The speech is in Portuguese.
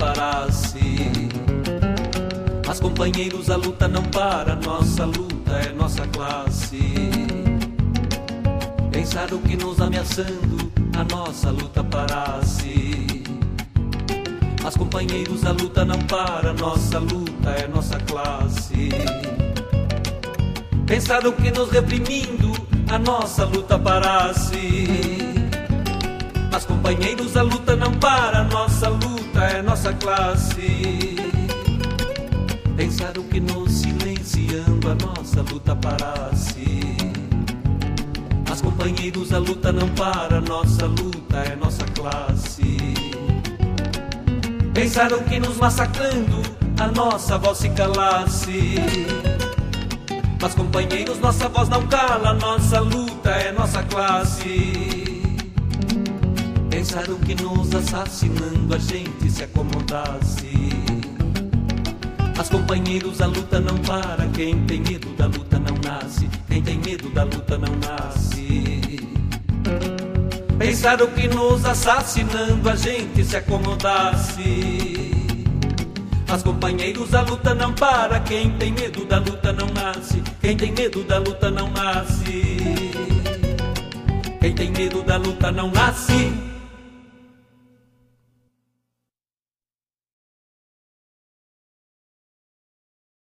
parasse. Mas companheiros, a luta não para, nossa luta é nossa classe. Pensaram que nos ameaçando a nossa luta parasse. Mas companheiros, a luta não para, nossa luta é nossa classe. Pensaram que nos reprimindo a nossa luta parasse. Companheiros, a luta não para, nossa luta é nossa classe. Pensaram que nos silenciando a nossa luta parasse. Mas companheiros, a luta não para, nossa luta é nossa classe. Pensaram que nos massacrando a nossa voz se calasse. Mas companheiros, nossa voz não cala, nossa luta é nossa classe. Pensaram que nos assassinando a gente se acomodasse. Mas companheiros, a luta não para. Quem tem medo da luta não nasce. Quem tem medo da luta não nasce. Pensaram que nos assassinando a gente se acomodasse. Mas companheiros, a luta não para. Quem tem medo da luta não nasce. Quem tem medo da luta não nasce. Quem tem medo da luta não nasce.